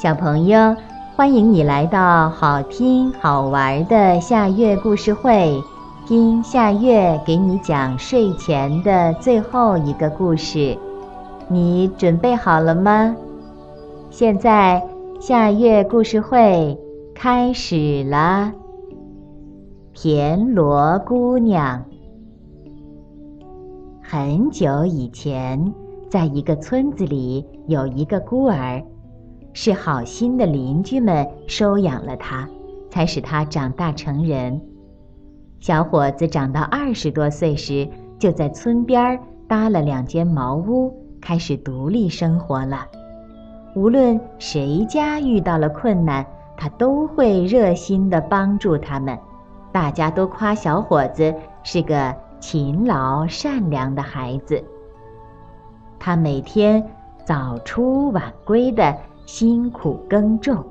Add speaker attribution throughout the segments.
Speaker 1: 小朋友，欢迎你来到好听好玩的夏月故事会，听夏月给你讲睡前的最后一个故事。你准备好了吗？现在夏月故事会开始了。田螺姑娘。很久以前，在一个村子里，有一个孤儿。是好心的邻居们收养了他，才使他长大成人。小伙子长到二十多岁时，就在村边搭了两间茅屋，开始独立生活了。无论谁家遇到了困难，他都会热心地帮助他们。大家都夸小伙子是个勤劳善良的孩子。他每天早出晚归的。辛苦耕种，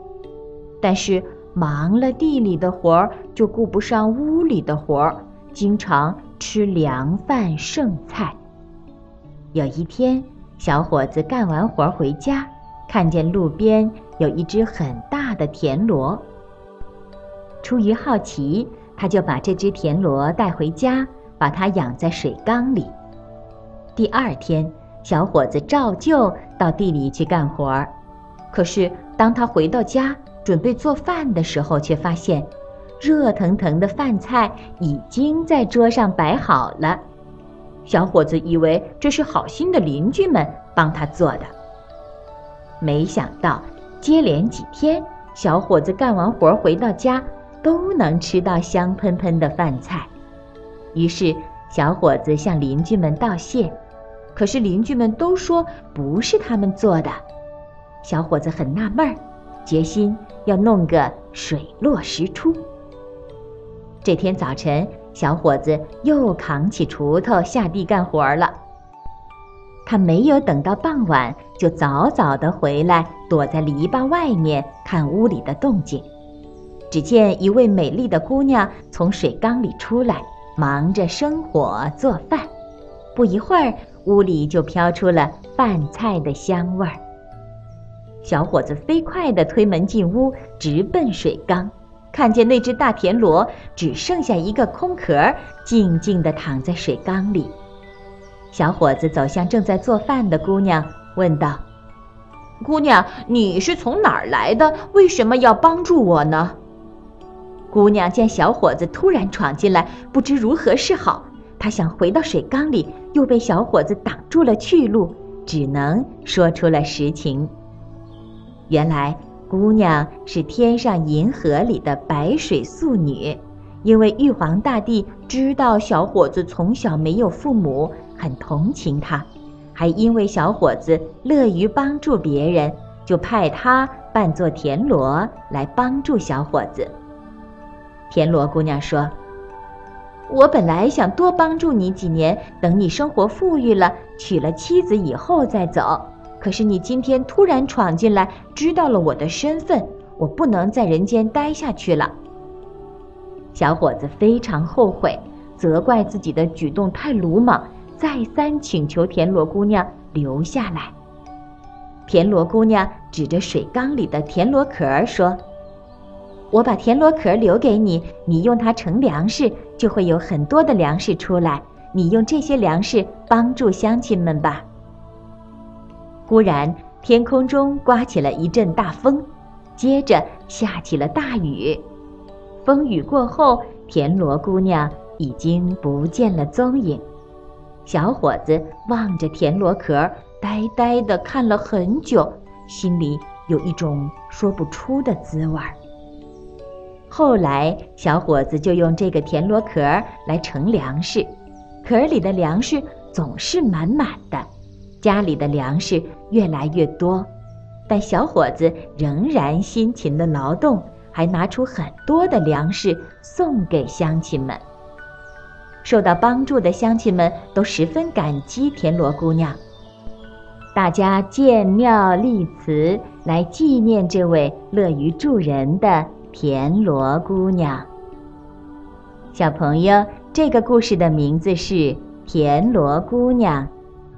Speaker 1: 但是忙了地里的活儿，就顾不上屋里的活儿，经常吃凉饭剩菜。有一天，小伙子干完活回家，看见路边有一只很大的田螺。出于好奇，他就把这只田螺带回家，把它养在水缸里。第二天，小伙子照旧到地里去干活儿。可是，当他回到家准备做饭的时候，却发现，热腾腾的饭菜已经在桌上摆好了。小伙子以为这是好心的邻居们帮他做的，没想到接连几天，小伙子干完活回到家都能吃到香喷喷的饭菜。于是，小伙子向邻居们道谢，可是邻居们都说不是他们做的。小伙子很纳闷儿，决心要弄个水落石出。这天早晨，小伙子又扛起锄头下地干活了。他没有等到傍晚，就早早的回来，躲在篱笆外面看屋里的动静。只见一位美丽的姑娘从水缸里出来，忙着生火做饭。不一会儿，屋里就飘出了饭菜的香味儿。小伙子飞快地推门进屋，直奔水缸，看见那只大田螺只剩下一个空壳，静静地躺在水缸里。小伙子走向正在做饭的姑娘，问道：“姑娘，你是从哪儿来的？为什么要帮助我呢？”姑娘见小伙子突然闯进来，不知如何是好。她想回到水缸里，又被小伙子挡住了去路，只能说出了实情。原来姑娘是天上银河里的白水素女，因为玉皇大帝知道小伙子从小没有父母，很同情他，还因为小伙子乐于帮助别人，就派他扮作田螺来帮助小伙子。田螺姑娘说：“我本来想多帮助你几年，等你生活富裕了，娶了妻子以后再走。”可是你今天突然闯进来，知道了我的身份，我不能在人间待下去了。小伙子非常后悔，责怪自己的举动太鲁莽，再三请求田螺姑娘留下来。田螺姑娘指着水缸里的田螺壳儿说：“我把田螺壳留给你，你用它盛粮食，就会有很多的粮食出来。你用这些粮食帮助乡亲们吧。”忽然，天空中刮起了一阵大风，接着下起了大雨。风雨过后，田螺姑娘已经不见了踪影。小伙子望着田螺壳，呆呆地看了很久，心里有一种说不出的滋味儿。后来，小伙子就用这个田螺壳来盛粮食，壳里的粮食总是满满的。家里的粮食越来越多，但小伙子仍然辛勤的劳动，还拿出很多的粮食送给乡亲们。受到帮助的乡亲们都十分感激田螺姑娘，大家建庙立祠来纪念这位乐于助人的田螺姑娘。小朋友，这个故事的名字是《田螺姑娘》。